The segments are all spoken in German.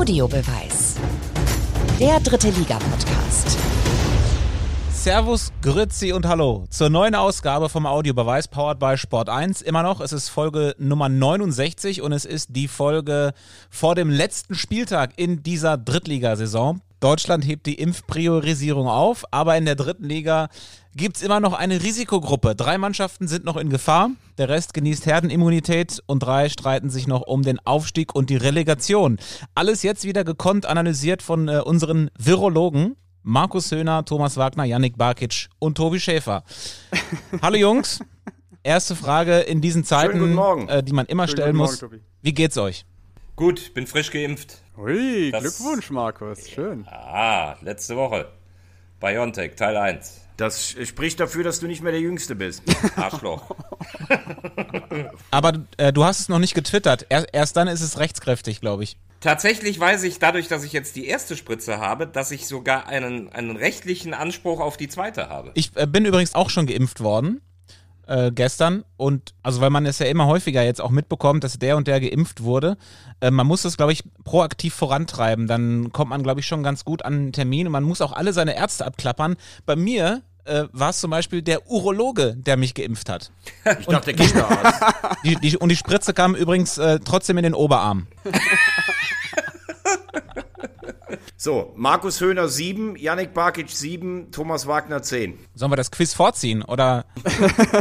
Audiobeweis. Der dritte Liga-Podcast. Servus, Grüezi und Hallo zur neuen Ausgabe vom Audiobeweis powered by Sport 1. Immer noch, es ist Folge Nummer 69 und es ist die Folge vor dem letzten Spieltag in dieser Drittligasaison. Deutschland hebt die Impfpriorisierung auf, aber in der dritten Liga gibt es immer noch eine Risikogruppe. Drei Mannschaften sind noch in Gefahr, der Rest genießt Herdenimmunität und drei streiten sich noch um den Aufstieg und die Relegation. Alles jetzt wieder gekonnt analysiert von äh, unseren Virologen. Markus Höhner, Thomas Wagner, Yannick Barkic und Tobi Schäfer. Hallo Jungs. Erste Frage in diesen Zeiten, äh, die man immer Schönen stellen muss. Morgen, Wie geht's euch? Gut, bin frisch geimpft. Hui, das, Glückwunsch, Markus. Schön. Ah, letzte Woche. Biontech, Teil 1. Das spricht dafür, dass du nicht mehr der Jüngste bist. Arschloch. Aber äh, du hast es noch nicht getwittert. Er, erst dann ist es rechtskräftig, glaube ich. Tatsächlich weiß ich dadurch, dass ich jetzt die erste Spritze habe, dass ich sogar einen, einen rechtlichen Anspruch auf die zweite habe. Ich äh, bin übrigens auch schon geimpft worden. Äh, gestern und also weil man es ja immer häufiger jetzt auch mitbekommt, dass der und der geimpft wurde. Äh, man muss das, glaube ich, proaktiv vorantreiben. Dann kommt man, glaube ich, schon ganz gut an einen Termin und man muss auch alle seine Ärzte abklappern. Bei mir äh, war es zum Beispiel der Urologe, der mich geimpft hat. Ich dachte, der Kinderarzt. Die, die, und die Spritze kam übrigens äh, trotzdem in den Oberarm. So, Markus Höhner 7, Yannick Barkic 7, Thomas Wagner 10. Sollen wir das Quiz vorziehen oder?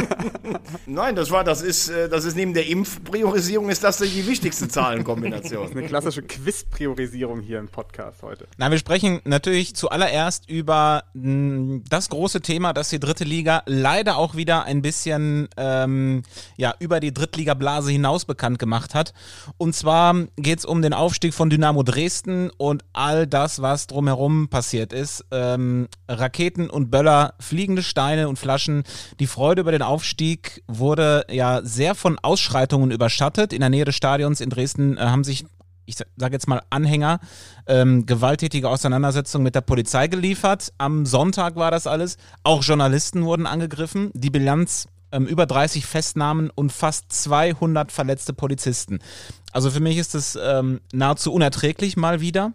Nein, das war, das ist, äh, das ist neben der Impfpriorisierung ist das die wichtigste Zahlenkombination. Das ist eine klassische Quiz-Priorisierung hier im Podcast heute. Na, wir sprechen natürlich zuallererst über mh, das große Thema, dass die dritte Liga leider auch wieder ein bisschen ähm, ja, über die Drittliga-Blase hinaus bekannt gemacht hat. Und zwar geht es um den Aufstieg von Dynamo Dresden und all das, das, was drumherum passiert ist. Ähm, Raketen und Böller, fliegende Steine und Flaschen. Die Freude über den Aufstieg wurde ja sehr von Ausschreitungen überschattet. In der Nähe des Stadions in Dresden äh, haben sich ich sage jetzt mal Anhänger, ähm, gewalttätige Auseinandersetzungen mit der Polizei geliefert. Am Sonntag war das alles. Auch Journalisten wurden angegriffen. Die Bilanz ähm, über 30 Festnahmen und fast 200 verletzte Polizisten. Also für mich ist es ähm, nahezu unerträglich mal wieder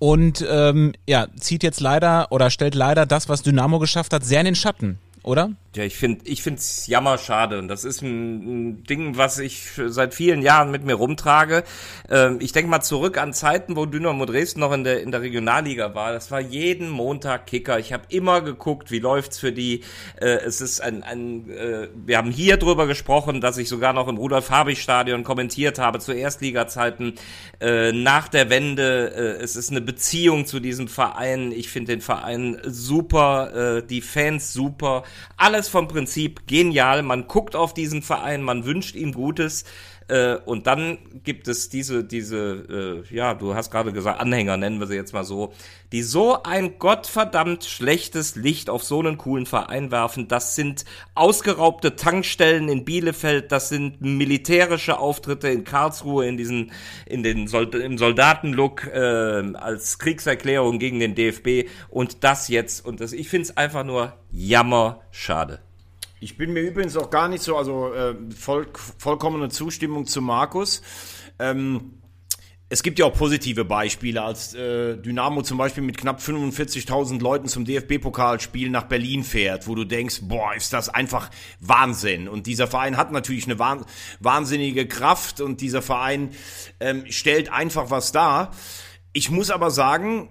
und ähm, ja, zieht jetzt leider oder stellt leider das, was Dynamo geschafft hat, sehr in den Schatten, oder? Ja, ich finde ich find's jammerschade und das ist ein, ein, Ding, was ich seit vielen Jahren mit mir rumtrage. Ähm, ich denke mal zurück an Zeiten, wo Dynamo Dresden noch in der in der Regionalliga war. Das war jeden Montag Kicker. Ich habe immer geguckt, wie läuft's für die. Äh, es ist ein, ein äh, wir haben hier drüber gesprochen, dass ich sogar noch im Rudolf Habich Stadion kommentiert habe zu Erstliga-Zeiten äh, nach der Wende. Äh, es ist eine Beziehung zu diesem Verein. Ich finde den Verein super, äh, die Fans super, alles alles vom Prinzip genial. Man guckt auf diesen Verein, man wünscht ihm Gutes. Äh, und dann gibt es diese, diese, äh, ja, du hast gerade gesagt, Anhänger nennen wir sie jetzt mal so, die so ein gottverdammt schlechtes Licht auf so einen coolen Verein werfen. Das sind ausgeraubte Tankstellen in Bielefeld, das sind militärische Auftritte in Karlsruhe in diesen, in den Sold im Soldatenlook äh, als Kriegserklärung gegen den DFB und das jetzt und das, ich finde es einfach nur jammer schade. Ich bin mir übrigens auch gar nicht so, also äh, voll, vollkommene Zustimmung zu Markus. Ähm, es gibt ja auch positive Beispiele, als äh, Dynamo zum Beispiel mit knapp 45.000 Leuten zum DFB-Pokalspiel nach Berlin fährt, wo du denkst, boah, ist das einfach Wahnsinn. Und dieser Verein hat natürlich eine wahn wahnsinnige Kraft und dieser Verein ähm, stellt einfach was dar. Ich muss aber sagen,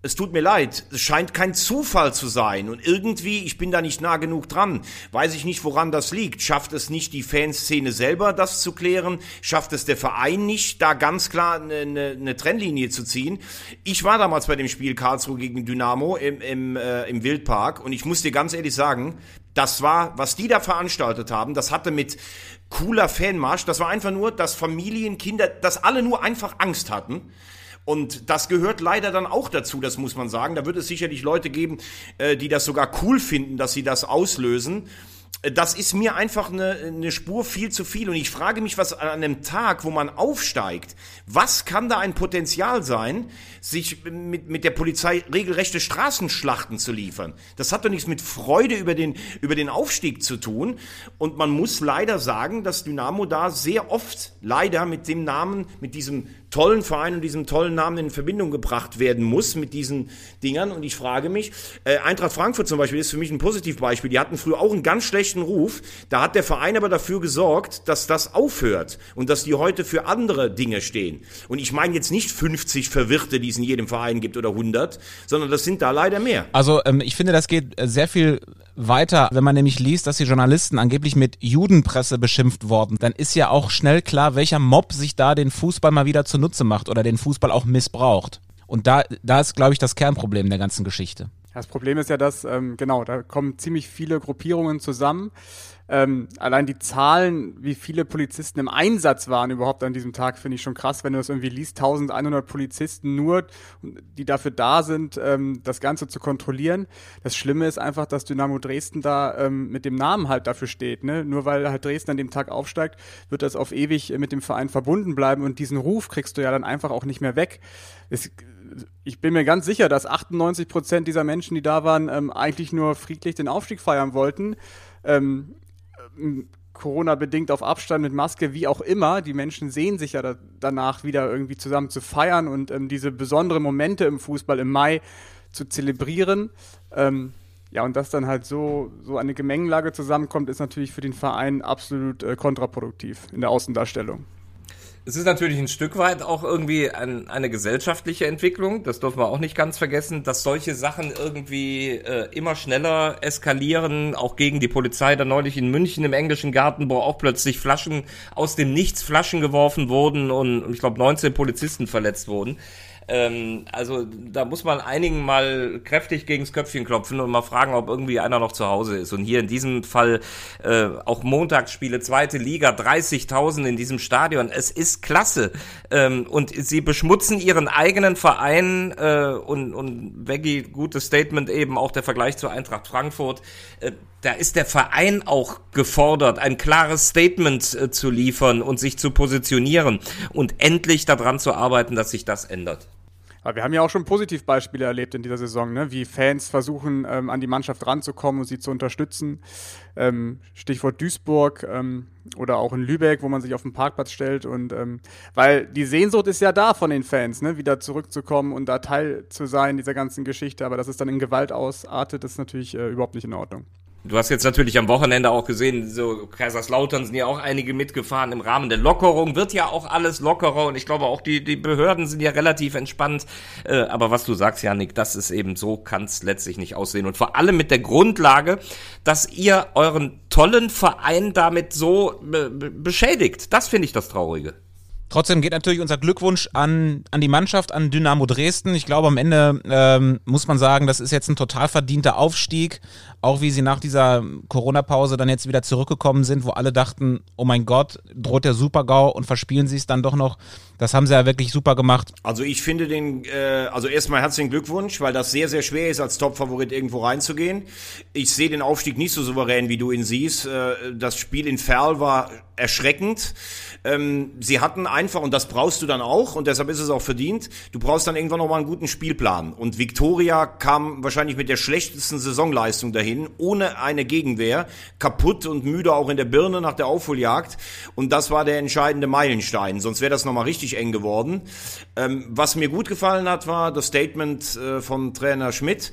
es tut mir leid, es scheint kein Zufall zu sein und irgendwie, ich bin da nicht nah genug dran, weiß ich nicht, woran das liegt. Schafft es nicht die Fanszene selber, das zu klären? Schafft es der Verein nicht, da ganz klar eine, eine, eine Trennlinie zu ziehen? Ich war damals bei dem Spiel Karlsruhe gegen Dynamo im, im, äh, im Wildpark und ich muss dir ganz ehrlich sagen, das war, was die da veranstaltet haben, das hatte mit cooler Fanmarsch, das war einfach nur, dass Familien, Kinder, dass alle nur einfach Angst hatten und das gehört leider dann auch dazu, das muss man sagen. Da wird es sicherlich Leute geben, äh, die das sogar cool finden, dass sie das auslösen das ist mir einfach eine, eine Spur viel zu viel. Und ich frage mich, was an einem Tag, wo man aufsteigt, was kann da ein Potenzial sein, sich mit, mit der Polizei regelrechte Straßenschlachten zu liefern? Das hat doch nichts mit Freude über den, über den Aufstieg zu tun. Und man muss leider sagen, dass Dynamo da sehr oft leider mit dem Namen, mit diesem tollen Verein und diesem tollen Namen in Verbindung gebracht werden muss mit diesen Dingern. Und ich frage mich, äh, Eintracht Frankfurt zum Beispiel ist für mich ein Positivbeispiel. Die hatten früher auch einen ganz schlechten Ruf. Da hat der Verein aber dafür gesorgt, dass das aufhört und dass die heute für andere Dinge stehen. Und ich meine jetzt nicht 50 Verwirrte, die es in jedem Verein gibt oder 100, sondern das sind da leider mehr. Also ähm, ich finde, das geht äh, sehr viel weiter, wenn man nämlich liest, dass die Journalisten angeblich mit Judenpresse beschimpft worden, dann ist ja auch schnell klar, welcher Mob sich da den Fußball mal wieder zunutze macht oder den Fußball auch missbraucht. Und da, da ist, glaube ich, das Kernproblem der ganzen Geschichte. Das Problem ist ja, dass, ähm, genau, da kommen ziemlich viele Gruppierungen zusammen. Ähm, allein die Zahlen, wie viele Polizisten im Einsatz waren überhaupt an diesem Tag, finde ich schon krass, wenn du das irgendwie liest. 1100 Polizisten nur, die dafür da sind, ähm, das Ganze zu kontrollieren. Das Schlimme ist einfach, dass Dynamo Dresden da ähm, mit dem Namen halt dafür steht. Ne? Nur weil halt Dresden an dem Tag aufsteigt, wird das auf ewig mit dem Verein verbunden bleiben und diesen Ruf kriegst du ja dann einfach auch nicht mehr weg. Es, ich bin mir ganz sicher, dass 98 Prozent dieser Menschen, die da waren, ähm, eigentlich nur friedlich den Aufstieg feiern wollten. Ähm, Corona-bedingt auf Abstand mit Maske, wie auch immer. Die Menschen sehen sich ja da, danach wieder irgendwie zusammen zu feiern und ähm, diese besonderen Momente im Fußball im Mai zu zelebrieren. Ähm, ja, und dass dann halt so, so eine Gemengenlage zusammenkommt, ist natürlich für den Verein absolut äh, kontraproduktiv in der Außendarstellung. Es ist natürlich ein Stück weit auch irgendwie ein, eine gesellschaftliche Entwicklung, das dürfen wir auch nicht ganz vergessen, dass solche Sachen irgendwie äh, immer schneller eskalieren, auch gegen die Polizei, da neulich in München im englischen Garten, wo auch plötzlich Flaschen aus dem Nichts Flaschen geworfen wurden und ich glaube 19 Polizisten verletzt wurden. Ähm, also da muss man einigen mal kräftig gegens Köpfchen klopfen und mal fragen, ob irgendwie einer noch zu Hause ist. Und hier in diesem Fall äh, auch Montagsspiele, zweite Liga, 30.000 in diesem Stadion. Es ist klasse. Ähm, und sie beschmutzen ihren eigenen Verein äh, und, und Veggie, gutes Statement eben, auch der Vergleich zur Eintracht Frankfurt. Äh, da ist der Verein auch gefordert, ein klares Statement äh, zu liefern und sich zu positionieren und endlich daran zu arbeiten, dass sich das ändert. Aber wir haben ja auch schon Positivbeispiele erlebt in dieser Saison, ne? wie Fans versuchen, ähm, an die Mannschaft ranzukommen und sie zu unterstützen. Ähm, Stichwort Duisburg ähm, oder auch in Lübeck, wo man sich auf den Parkplatz stellt. Und ähm, weil die Sehnsucht ist ja da von den Fans, ne? wieder zurückzukommen und da Teil zu sein dieser ganzen Geschichte. Aber dass es dann in Gewalt ausartet, ist natürlich äh, überhaupt nicht in Ordnung. Du hast jetzt natürlich am Wochenende auch gesehen, so Kaiserslautern sind ja auch einige mitgefahren. Im Rahmen der Lockerung wird ja auch alles lockerer und ich glaube auch die, die Behörden sind ja relativ entspannt. Äh, aber was du sagst, Janik, das ist eben so, kann es letztlich nicht aussehen. Und vor allem mit der Grundlage, dass ihr euren tollen Verein damit so be beschädigt. Das finde ich das Traurige. Trotzdem geht natürlich unser Glückwunsch an, an die Mannschaft, an Dynamo Dresden. Ich glaube, am Ende ähm, muss man sagen, das ist jetzt ein total verdienter Aufstieg. Auch wie sie nach dieser Corona-Pause dann jetzt wieder zurückgekommen sind, wo alle dachten, oh mein Gott, droht der Super-GAU und verspielen sie es dann doch noch. Das haben sie ja wirklich super gemacht. Also ich finde den, äh, also erstmal herzlichen Glückwunsch, weil das sehr, sehr schwer ist, als Top-Favorit irgendwo reinzugehen. Ich sehe den Aufstieg nicht so souverän, wie du ihn siehst. Äh, das Spiel in Ferl war erschreckend. Ähm, sie hatten einfach, und das brauchst du dann auch, und deshalb ist es auch verdient, du brauchst dann irgendwann nochmal einen guten Spielplan. Und Victoria kam wahrscheinlich mit der schlechtesten Saisonleistung dahin, ohne eine Gegenwehr, kaputt und müde auch in der Birne nach der Aufholjagd. Und das war der entscheidende Meilenstein, sonst wäre das nochmal richtig eng geworden. Ähm, was mir gut gefallen hat, war das Statement äh, vom Trainer Schmidt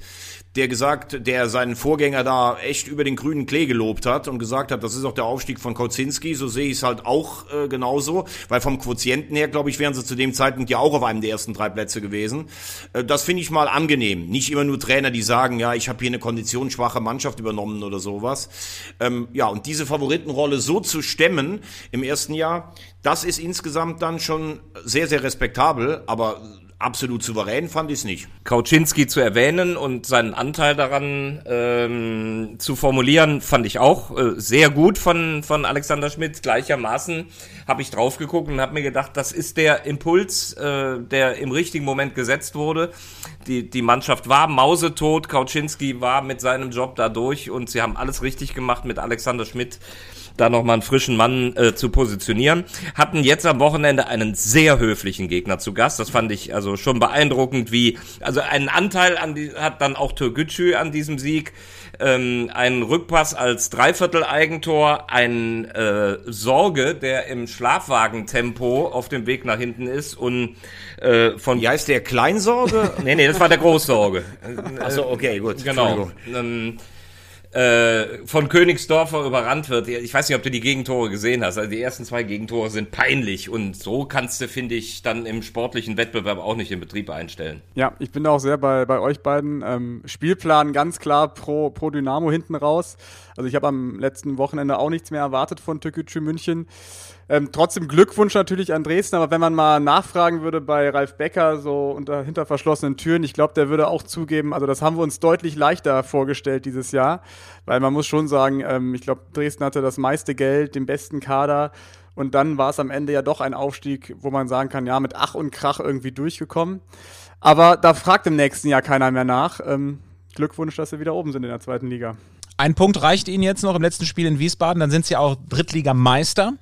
der gesagt, der seinen Vorgänger da echt über den grünen Klee gelobt hat und gesagt hat, das ist auch der Aufstieg von Kocinski, so sehe ich es halt auch äh, genauso, weil vom Quotienten her, glaube ich, wären sie zu dem Zeitpunkt ja auch auf einem der ersten drei Plätze gewesen. Äh, das finde ich mal angenehm. Nicht immer nur Trainer, die sagen, ja, ich habe hier eine konditionsschwache Mannschaft übernommen oder sowas. Ähm, ja, und diese Favoritenrolle so zu stemmen im ersten Jahr, das ist insgesamt dann schon sehr, sehr respektabel, aber absolut souverän fand ich es nicht. Kauczynski zu erwähnen und seinen Anteil daran ähm, zu formulieren, fand ich auch äh, sehr gut von, von Alexander Schmidt. Gleichermaßen habe ich drauf geguckt und habe mir gedacht, das ist der Impuls, äh, der im richtigen Moment gesetzt wurde. Die, die Mannschaft war mausetot, Kauczynski war mit seinem Job da durch und sie haben alles richtig gemacht mit Alexander Schmidt da nochmal einen frischen Mann äh, zu positionieren. Hatten jetzt am Wochenende einen sehr höflichen Gegner zu Gast. Das fand ich also schon beeindruckend, wie, also einen Anteil an die, hat dann auch Türkgücü an diesem Sieg. Ähm, ein Rückpass als Dreiviertel-Eigentor, ein äh, Sorge, der im Schlafwagentempo auf dem Weg nach hinten ist und äh, von Wie heißt der Kleinsorge? Nee, nee, das war der Großsorge. Achso, okay, gut. Genau. Ähm, äh, von Königsdorfer überrannt wird. Ich weiß nicht, ob du die Gegentore gesehen hast. Also die ersten zwei Gegentore sind peinlich und so kannst du, finde ich, dann im sportlichen Wettbewerb auch nicht in Betrieb einstellen. Ja, ich bin da auch sehr bei, bei euch beiden. Ähm, Spielplan ganz klar pro, pro Dynamo hinten raus. Also ich habe am letzten Wochenende auch nichts mehr erwartet von Türkgücü München. Ähm, trotzdem Glückwunsch natürlich an Dresden, aber wenn man mal nachfragen würde bei Ralf Becker, so unter hinter verschlossenen Türen, ich glaube, der würde auch zugeben, also das haben wir uns deutlich leichter vorgestellt dieses Jahr, weil man muss schon sagen, ähm, ich glaube, Dresden hatte das meiste Geld, den besten Kader und dann war es am Ende ja doch ein Aufstieg, wo man sagen kann, ja, mit Ach und Krach irgendwie durchgekommen. Aber da fragt im nächsten Jahr keiner mehr nach. Ähm, Glückwunsch, dass sie wieder oben sind in der zweiten Liga. Ein Punkt reicht Ihnen jetzt noch im letzten Spiel in Wiesbaden, dann sind Sie auch Drittligameister.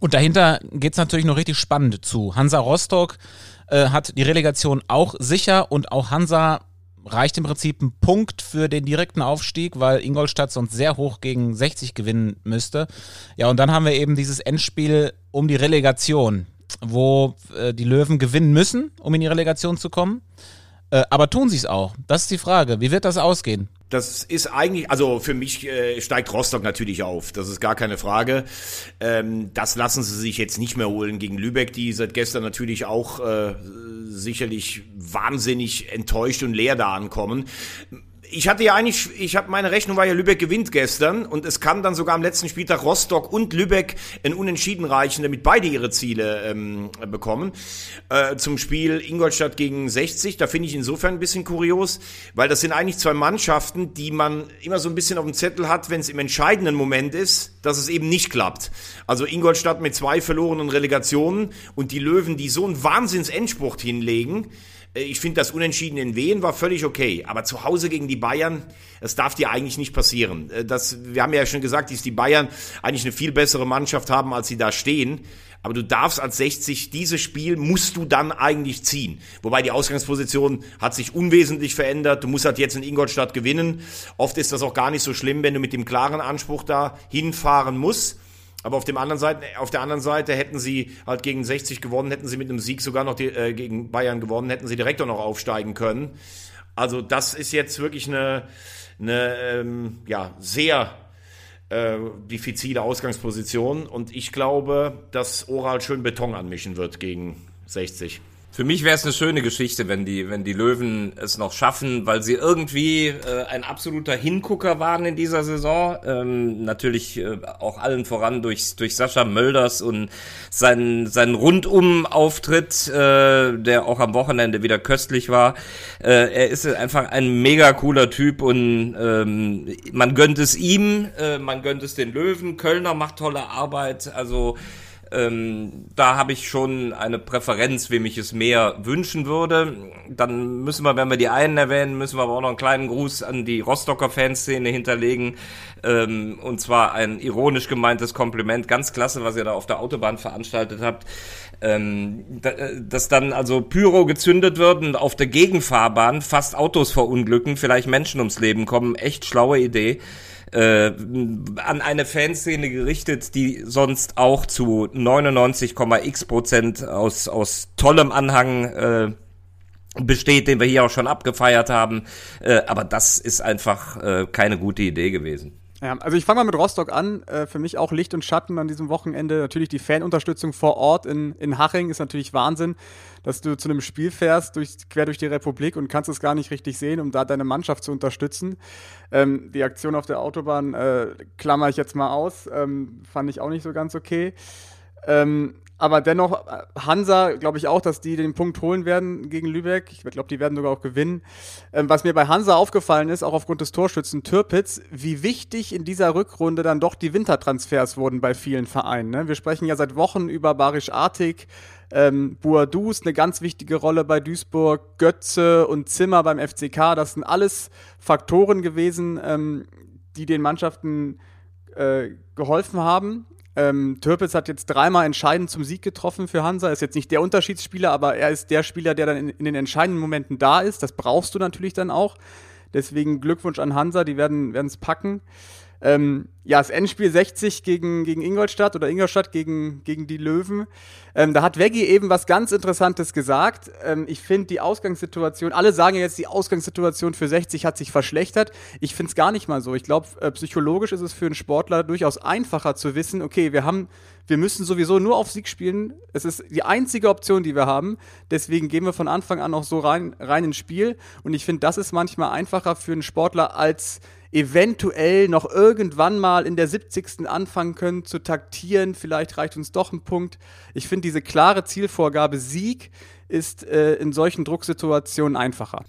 Und dahinter geht's natürlich noch richtig spannend zu. Hansa Rostock äh, hat die Relegation auch sicher und auch Hansa reicht im Prinzip ein Punkt für den direkten Aufstieg, weil Ingolstadt sonst sehr hoch gegen 60 gewinnen müsste. Ja, und dann haben wir eben dieses Endspiel um die Relegation, wo äh, die Löwen gewinnen müssen, um in die Relegation zu kommen. Äh, aber tun sie es auch? Das ist die Frage. Wie wird das ausgehen? Das ist eigentlich, also für mich äh, steigt Rostock natürlich auf, das ist gar keine Frage. Ähm, das lassen sie sich jetzt nicht mehr holen gegen Lübeck, die seit gestern natürlich auch äh, sicherlich wahnsinnig enttäuscht und leer da ankommen ich hatte ja eigentlich, ich habe meine Rechnung war ja Lübeck gewinnt gestern und es kann dann sogar am letzten Spieltag Rostock und Lübeck ein Unentschieden reichen, damit beide ihre Ziele ähm, bekommen. Äh, zum Spiel Ingolstadt gegen 60, da finde ich insofern ein bisschen kurios, weil das sind eigentlich zwei Mannschaften, die man immer so ein bisschen auf dem Zettel hat, wenn es im entscheidenden Moment ist, dass es eben nicht klappt. Also Ingolstadt mit zwei verlorenen Relegationen und die Löwen, die so einen Wahnsinns-Endspurt hinlegen, ich finde, das Unentschieden in Wien war völlig okay. Aber zu Hause gegen die Bayern, das darf dir eigentlich nicht passieren. Äh, das, wir haben ja schon gesagt, dass die Bayern eigentlich eine viel bessere Mannschaft haben, als sie da stehen. Aber du darfst als 60 dieses Spiel musst du dann eigentlich ziehen. Wobei die Ausgangsposition hat sich unwesentlich verändert. Du musst halt jetzt in Ingolstadt gewinnen. Oft ist das auch gar nicht so schlimm, wenn du mit dem klaren Anspruch da hinfahren musst. Aber auf, dem anderen Seite, auf der anderen Seite hätten sie halt gegen 60 gewonnen, hätten sie mit einem Sieg sogar noch die, äh, gegen Bayern gewonnen, hätten sie direkt auch noch aufsteigen können. Also das ist jetzt wirklich eine, eine ähm, ja, sehr äh, diffizile Ausgangsposition. Und ich glaube, dass Oral schön Beton anmischen wird gegen 60. Für mich wäre es eine schöne Geschichte, wenn die, wenn die Löwen es noch schaffen, weil sie irgendwie äh, ein absoluter Hingucker waren in dieser Saison. Ähm, natürlich äh, auch allen voran durch, durch Sascha Mölders und seinen, seinen Rundum-Auftritt, äh, der auch am Wochenende wieder köstlich war. Äh, er ist einfach ein mega cooler Typ und ähm, man gönnt es ihm, äh, man gönnt es den Löwen. Kölner macht tolle Arbeit, also ähm, da habe ich schon eine Präferenz, wem ich es mehr wünschen würde. Dann müssen wir, wenn wir die einen erwähnen, müssen wir aber auch noch einen kleinen Gruß an die Rostocker Fanszene hinterlegen. Ähm, und zwar ein ironisch gemeintes Kompliment. Ganz klasse, was ihr da auf der Autobahn veranstaltet habt. Ähm, äh, dass dann also Pyro gezündet wird und auf der Gegenfahrbahn fast Autos verunglücken, vielleicht Menschen ums Leben kommen. Echt schlaue Idee äh, an eine Fanszene gerichtet, die sonst auch zu 99,x Prozent aus, aus tollem Anhang äh, besteht, den wir hier auch schon abgefeiert haben. Äh, aber das ist einfach äh, keine gute Idee gewesen. Ja, also ich fange mal mit Rostock an. Äh, für mich auch Licht und Schatten an diesem Wochenende. Natürlich die Fanunterstützung vor Ort in, in Haching ist natürlich Wahnsinn, dass du zu einem Spiel fährst, durch, quer durch die Republik und kannst es gar nicht richtig sehen, um da deine Mannschaft zu unterstützen. Ähm, die Aktion auf der Autobahn äh, klammer ich jetzt mal aus. Ähm, fand ich auch nicht so ganz okay. Ähm, aber dennoch, äh, Hansa, glaube ich auch, dass die den Punkt holen werden gegen Lübeck. Ich glaube, die werden sogar auch gewinnen. Ähm, was mir bei Hansa aufgefallen ist, auch aufgrund des Torschützen Türpitz, wie wichtig in dieser Rückrunde dann doch die Wintertransfers wurden bei vielen Vereinen. Ne? Wir sprechen ja seit Wochen über Barisch Artig, ähm, Boadus, eine ganz wichtige Rolle bei Duisburg, Götze und Zimmer beim FCK. Das sind alles Faktoren gewesen, ähm, die den Mannschaften äh, geholfen haben Ähm, Türpitz hat jetzt dreimal entscheidend zum Sieg getroffen für Hansa. Ist jetzt nicht der Unterschiedsspieler, aber er ist der Spieler, der dann in, in den entscheidenden Momenten da ist. Das brauchst du natürlich dann auch. Deswegen Glückwunsch an Hansa, die werden es packen. Ähm, ja, das Endspiel 60 gegen, gegen Ingolstadt oder Ingolstadt gegen, gegen die Löwen. Ähm, da hat Veggie eben was ganz Interessantes gesagt. Ähm, ich finde die Ausgangssituation, alle sagen jetzt, die Ausgangssituation für 60 hat sich verschlechtert. Ich finde es gar nicht mal so. Ich glaube, äh, psychologisch ist es für einen Sportler durchaus einfacher zu wissen, okay, wir haben, wir müssen sowieso nur auf Sieg spielen. Es ist die einzige Option, die wir haben. Deswegen gehen wir von Anfang an auch so rein, rein ins Spiel. Und ich finde, das ist manchmal einfacher für einen Sportler als eventuell noch irgendwann mal in der 70. anfangen können zu taktieren. Vielleicht reicht uns doch ein Punkt. Ich finde diese klare Zielvorgabe Sieg ist äh, in solchen Drucksituationen einfacher.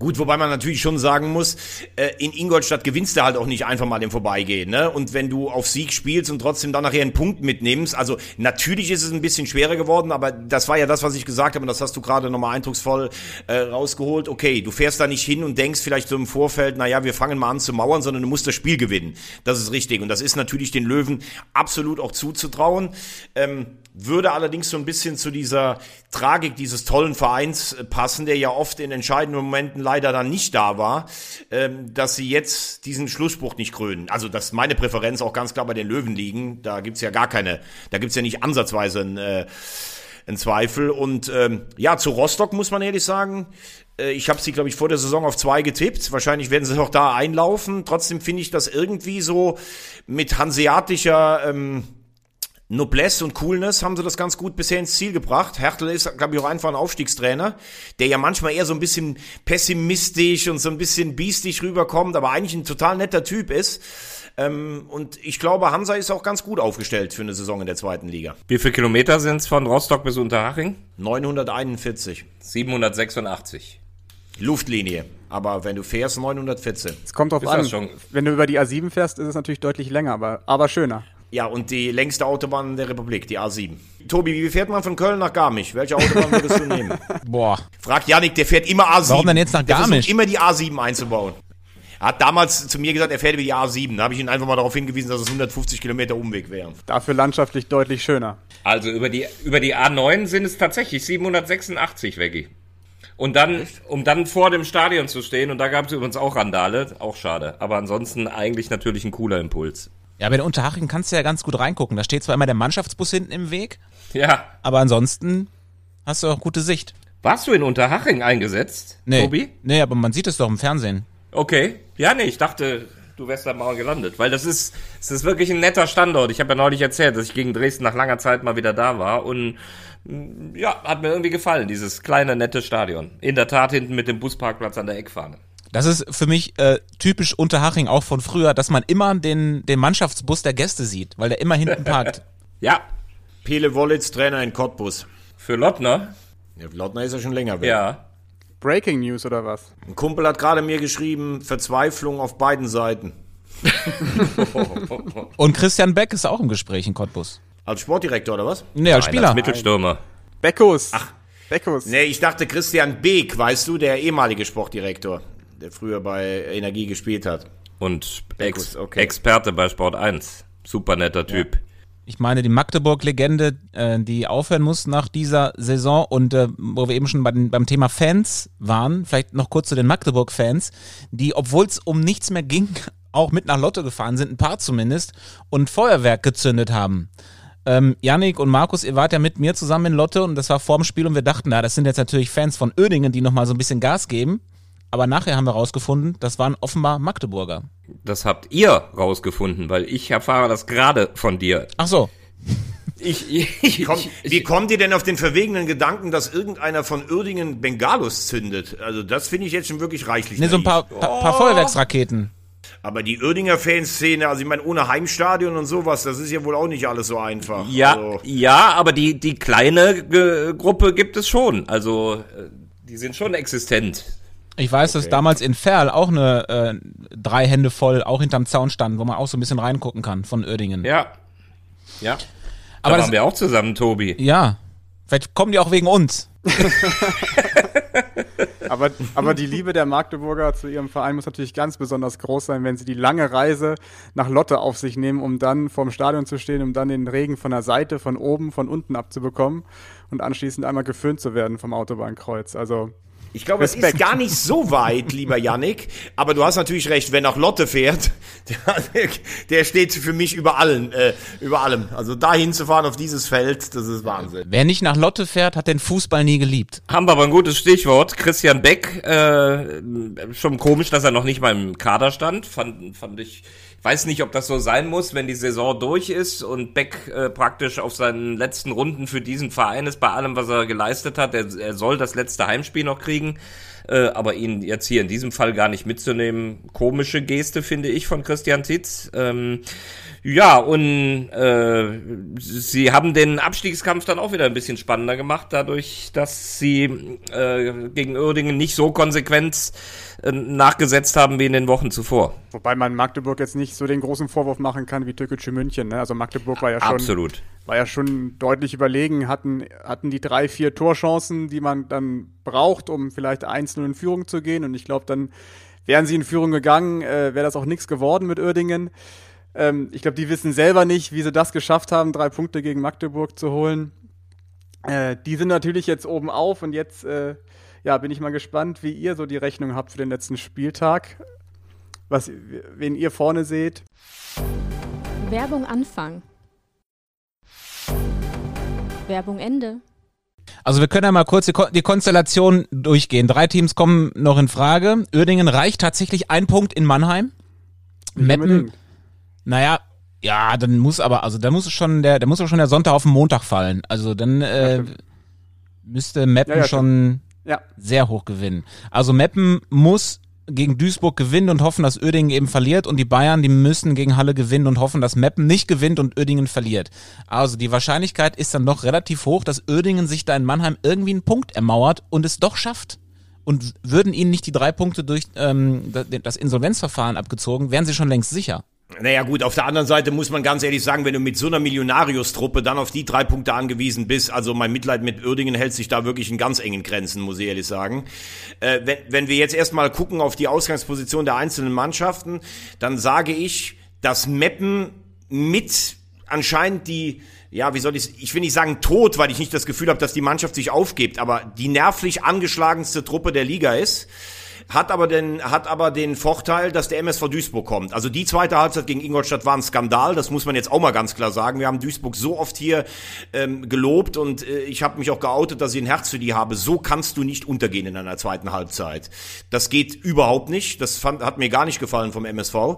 Gut, wobei man natürlich schon sagen muss, äh, in Ingolstadt gewinnst du halt auch nicht einfach mal im Vorbeigehen. Ne? Und wenn du auf Sieg spielst und trotzdem dann nachher einen Punkt mitnimmst, also natürlich ist es ein bisschen schwerer geworden, aber das war ja das, was ich gesagt habe und das hast du gerade nochmal eindrucksvoll äh, rausgeholt. Okay, du fährst da nicht hin und denkst vielleicht so im Vorfeld, naja, wir fangen mal an zu mauern, sondern du musst das Spiel gewinnen. Das ist richtig und das ist natürlich den Löwen absolut auch zuzutrauen. Ähm, würde allerdings so ein bisschen zu dieser Tragik dieses tollen Vereins äh, passen, der ja oft in entscheidenden Momenten leider dann nicht da war, ähm, dass sie jetzt diesen Schlussspruch nicht krönen. Also, dass meine Präferenz auch ganz klar bei den Löwen liegen. Da gibt's ja gar keine, da gibt's ja nicht ansatzweise ein, äh, ein Zweifel. Und ähm, ja, zu Rostock muss man ehrlich sagen, äh, ich habe sie, glaube ich, vor der Saison auf zwei getippt. Wahrscheinlich werden sie auch da einlaufen. Trotzdem finde ich das irgendwie so mit hanseatischer ähm, Noblesse und Coolness haben sie das ganz gut bisher ins Ziel gebracht. Hertel ist, glaube ich, auch einfach ein Aufstiegstrainer, der ja manchmal eher so ein bisschen pessimistisch und so ein bisschen biestig rüberkommt, aber eigentlich ein total netter Typ ist. Ähm, und ich glaube, Hansa ist auch ganz gut aufgestellt für eine Saison in der zweiten Liga. Wie viele Kilometer sind es von Rostock bis Unterhaching? 941. 786. Luftlinie. Aber wenn du fährst, 914. Es kommt drauf Ist an. Wenn du über die A7 fährst, ist es natürlich deutlich länger, aber, aber schöner. Ja, und die längste Autobahn der Republik, die A7. Tobi, wie fährt man von Köln nach Garmisch? Welche Autobahn würdest du nehmen? Boah. Fragt Janik, der fährt immer A7. Warum denn jetzt nach Der Garmisch? versucht immer die A7 einzubauen. Er hat damals zu mir gesagt, er fährt über die A7. Da habe ich ihn einfach mal darauf hingewiesen, dass es 150 Kilometer Umweg wären. Dafür landschaftlich deutlich schöner. Also über die, über die A9 sind es tatsächlich 786, Veggie. Und dann, um dann vor dem Stadion zu stehen, und da gab es übrigens auch Randale, auch schade. Aber ansonsten eigentlich natürlich ein cooler Impuls. Ja, aber in Unterhaching kannst du ja ganz gut reingucken. Da steht zwar immer der Mannschaftsbus hinten im Weg, Ja. aber ansonsten hast du auch gute Sicht. Warst du in Unterhaching eingesetzt, Nee. Tobi? Nee, aber man sieht es doch im Fernsehen. Okay. Ja, nee, ich dachte, du wärst da mal gelandet. Weil das ist, es ist wirklich ein netter Standort. Ich habe ja neulich erzählt, dass ich gegen Dresden nach langer Zeit mal wieder da war. Und mm, ja, hat mir irgendwie gefallen, dieses kleine, nette Stadion. In der Tat hinten mit dem Busparkplatz an der Eckfahne. Das ist für mich äh, typisch Unterhaching auch von früher, dass man immer den, den Mannschaftsbus der Gäste sieht, weil der immer hinten parkt. Ja, Pele Wollitz, Trainer in Cottbus. für Lottner. Ja, Lautner ist ja schon länger weg. Ja. Breaking News oder was? Ein Kumpel hat gerade mir geschrieben, Verzweiflung auf beiden Seiten. Und Christian Beck ist auch im Gespräch in Cottbus. Als Sportdirektor oder was? Nee, als Nein, Spieler. als Mittelstürmer. Beckus. Ach. Beckus. Nee, ich dachte Christian Beek, weißt du, der ehemalige Sportdirektor, der früher bei Energie gespielt hat. Und Ex okay. Experte bei Sport 1. Super netter Typ. Ich meine, die Magdeburg-Legende, äh, die aufhören muss nach dieser Saison und äh, wo wir eben schon bei den, beim Thema Fans waren, vielleicht noch kurz zu den Magdeburg-Fans, die, obwohl es um nichts mehr ging, auch mit nach Lotto gefahren sind, ein paar zumindest, und Feuerwerk gezündet haben. Ähm, Yannick und Markus, ihr wart ja mit mir zusammen in Lotte und das war vorm Spiel und wir dachten, na, das sind jetzt natürlich Fans von Oedingen, die nochmal so ein bisschen Gas geben. Aber nachher haben wir rausgefunden, das waren offenbar Magdeburger. Das habt ihr rausgefunden, weil ich erfahre das gerade von dir. Ach so. Ich, ich, Komm, ich, wie kommt ihr denn auf den verwegenen Gedanken, dass irgendeiner von Uerdingen Bengalos zündet? Also das finde ich jetzt schon wirklich reichlich. Ne, so ein paar, paar, paar Feuerwerksraketen. Aber die Uerdinger Fanszene, also ich meine, ohne Heimstadion und sowas, das ist ja wohl auch nicht alles so einfach. Ja, Also, ja, aber die, die kleine Ge Gruppe gibt es schon. Also, äh, die sind schon existent. Ich weiß, dass damals in Ferl auch eine äh, drei Hände voll auch hinterm Zaun standen, wo man auch so ein bisschen reingucken kann von Oerdingen. Ja. Ja. Da Aber das- waren wir auch zusammen, Tobi. Ja. Vielleicht kommen die auch wegen uns. aber, aber die Liebe der Magdeburger zu ihrem Verein muss natürlich ganz besonders groß sein, wenn sie die lange Reise nach Lotte auf sich nehmen, um dann vorm Stadion zu stehen, um dann den Regen von der Seite, von oben, von unten abzubekommen und anschließend einmal geföhnt zu werden vom Autobahnkreuz. Also ich glaube, es ist gar nicht so weit, lieber Yannick. Aber du hast natürlich recht, wenn auch Lotte fährt, der, der steht für mich über allen, äh, über allem. Also da hinzufahren auf dieses Feld, das ist Wahnsinn. Wer nicht nach Lotte fährt, hat den Fußball nie geliebt. Haben wir aber ein gutes Stichwort. Christian Beck, äh, schon komisch, dass er noch nicht mal im Kader stand. Fand, fand ich weiß nicht, ob das so sein muss, wenn die Saison durch ist und Beck äh, praktisch auf seinen letzten Runden für diesen Verein ist, bei allem, was er geleistet hat. Er, er soll das letzte Heimspiel noch kriegen. Äh, aber ihn jetzt hier in diesem Fall gar nicht mitzunehmen, komische Geste, finde ich, von Christian Titz. Ähm, ja, und äh, sie haben den Abstiegskampf dann auch wieder ein bisschen spannender gemacht, dadurch, dass sie äh, gegen Uerdingen nicht so konsequent äh, nachgesetzt haben wie in den Wochen zuvor. Wobei man Magdeburg jetzt nicht so den großen Vorwurf machen kann wie Türkische München. Ne? Also Magdeburg war ja schon, Absolut. War ja schon deutlich überlegen, hatten, hatten die drei, vier Torchancen, die man dann braucht, um vielleicht einzeln in Führung zu gehen. Und ich glaube, dann wären sie in Führung gegangen, äh, wäre das auch nichts geworden mit Uerdingen. Ähm, ich glaube, die wissen selber nicht, wie sie das geschafft haben, drei Punkte gegen Magdeburg zu holen. Äh, die sind natürlich jetzt oben auf und jetzt äh, ja, bin ich mal gespannt, wie ihr so die Rechnung habt für den letzten Spieltag. Was, wen ihr vorne seht. Werbung Anfang. Werbung Ende. Also wir können ja mal kurz die, Ko die Konstellation durchgehen. Drei Teams kommen noch in Frage. Uerdingen reicht tatsächlich ein Punkt in Mannheim. Meppen, naja, ja, dann muss aber, also da muss schon der, da muss schon der Sonntag auf den Montag fallen. Also dann äh, müsste Meppen ja, ja, schon ja. sehr hoch gewinnen. Also Meppen muss gegen Duisburg gewinnen und hoffen, dass Oerdingen eben verliert und die Bayern, die müssen gegen Halle gewinnen und hoffen, dass Meppen nicht gewinnt und Oerdingen verliert. Also die Wahrscheinlichkeit ist dann doch relativ hoch, dass Oerdingen sich da in Mannheim irgendwie einen Punkt ermauert und es doch schafft. Und würden ihnen nicht die drei Punkte durch ähm, das Insolvenzverfahren abgezogen, wären sie schon längst sicher. Naja gut, auf der anderen Seite muss man ganz ehrlich sagen, wenn du mit so einer Millionarius-Truppe dann auf die drei Punkte angewiesen bist, also mein Mitleid mit Uerdingen hält sich da wirklich in ganz engen Grenzen, muss ich ehrlich sagen. Äh, wenn, wenn wir jetzt erstmal gucken auf die Ausgangsposition der einzelnen Mannschaften, dann sage ich, dass Meppen mit anscheinend die ja, wie soll ich ich will nicht sagen tot, weil ich nicht das Gefühl habe, dass die Mannschaft sich aufgibt, aber die nervlich angeschlagenste Truppe der Liga ist hat aber den, hat aber den Vorteil, dass der MSV Duisburg kommt. Also die zweite Halbzeit gegen Ingolstadt war ein Skandal, das muss man jetzt auch mal ganz klar sagen. Wir haben Duisburg so oft hier ähm, gelobt und äh, ich habe mich auch geoutet, dass ich ein Herz für die habe. So kannst du nicht untergehen in einer zweiten Halbzeit. Das geht überhaupt nicht. Das fand, hat mir gar nicht gefallen vom MSV.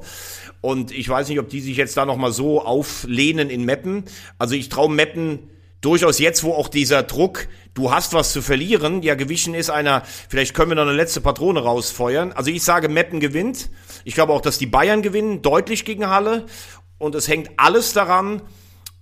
Und ich weiß nicht, ob die sich jetzt da nochmal so auflehnen in Meppen. Also ich traue Meppen durchaus jetzt, wo auch dieser Druck, du hast was zu verlieren, ja gewichen ist einer, vielleicht können wir noch eine letzte Patrone rausfeuern. Also ich sage, Meppen gewinnt. Ich glaube auch, dass die Bayern gewinnen, deutlich gegen Halle. Und es hängt alles daran,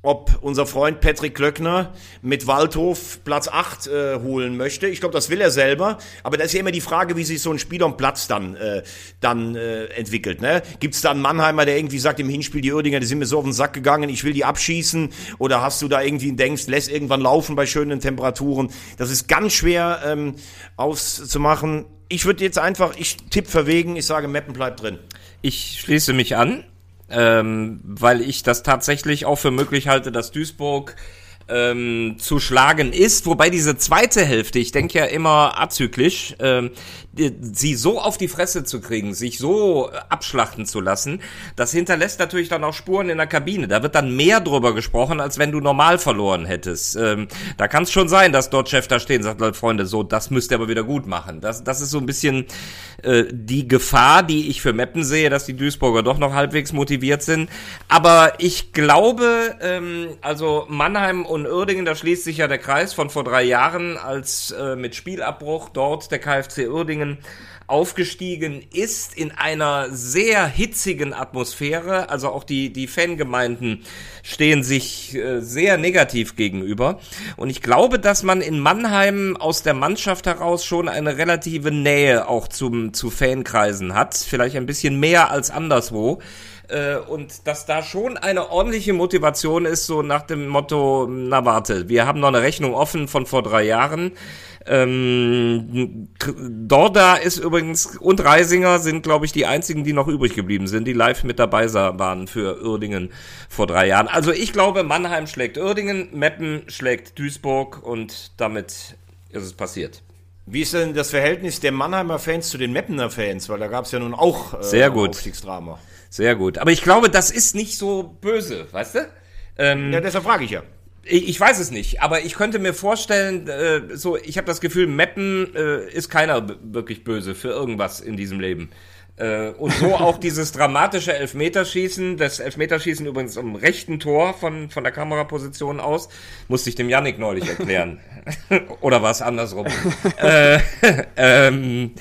ob unser Freund Patrick Klöckner mit Waldhof Platz 8 äh, holen möchte. Ich glaube, das will er selber. Aber da ist ja immer die Frage, wie sich so ein Spiel am Platz dann, äh, dann äh, entwickelt. Ne? Gibt es da einen Mannheimer, der irgendwie sagt, im Hinspiel, die Oerdinger, die sind mir so auf den Sack gegangen, ich will die abschießen? Oder hast du da irgendwie denkst, lässt irgendwann laufen bei schönen Temperaturen? Das ist ganz schwer ähm, auszumachen. Ich würde jetzt einfach, ich tipp verwegen, ich sage, Meppen bleibt drin. Ich schließe mich an ähm, weil ich das tatsächlich auch für möglich halte, dass Duisburg ähm, zu schlagen ist. Wobei diese zweite Hälfte, ich denke ja immer azyklisch, ähm, sie so auf die Fresse zu kriegen, sich so abschlachten zu lassen, das hinterlässt natürlich dann auch Spuren in der Kabine. Da wird dann mehr drüber gesprochen, als wenn du normal verloren hättest. Ähm, da kann es schon sein, dass dort Chef da steht und sagt, Freunde, so, das müsst ihr aber wieder gut machen. Das, das ist so ein bisschen äh, die Gefahr, die ich für Meppen sehe, dass die Duisburger doch noch halbwegs motiviert sind. Aber ich glaube, ähm, also Mannheim und Uerdingen, da schließt sich ja der Kreis von vor drei Jahren, als äh, mit Spielabbruch dort der KfC Uerdingen aufgestiegen ist in einer sehr hitzigen Atmosphäre. Also auch die, die Fangemeinden stehen sich äh, sehr negativ gegenüber. Und ich glaube, dass man in Mannheim aus der Mannschaft heraus schon eine relative Nähe auch zum, zu Fankreisen hat. Vielleicht ein bisschen mehr als anderswo. Äh, und dass da schon eine ordentliche Motivation ist, so nach dem Motto, na warte, wir haben noch eine Rechnung offen von vor drei Jahren. Ähm, Dorda ist übrigens und Reisinger sind, glaube ich, die einzigen, die noch übrig geblieben sind, die live mit dabei waren für Uerdingen vor drei Jahren. Also ich glaube, Mannheim schlägt Uerdingen, Meppen schlägt Duisburg und damit ist es passiert. Wie ist denn das Verhältnis der Mannheimer Fans zu den Meppener Fans? Weil da gab es ja nun auch äh, Sehr gut. Aufstiegsdrama. Sehr gut. Aber ich glaube, das ist nicht so böse, weißt du? Ähm, ja, deshalb frage ich ja. Ich, ich weiß es nicht, aber ich könnte mir vorstellen, äh, so ich habe das Gefühl, Meppen äh, ist keiner wirklich böse für irgendwas in diesem Leben. Äh, und so auch dieses dramatische Elfmeterschießen, das Elfmeterschießen übrigens im rechten Tor von, von der Kameraposition aus, musste ich dem Yannick neulich erklären. Oder war es andersrum? äh, ähm,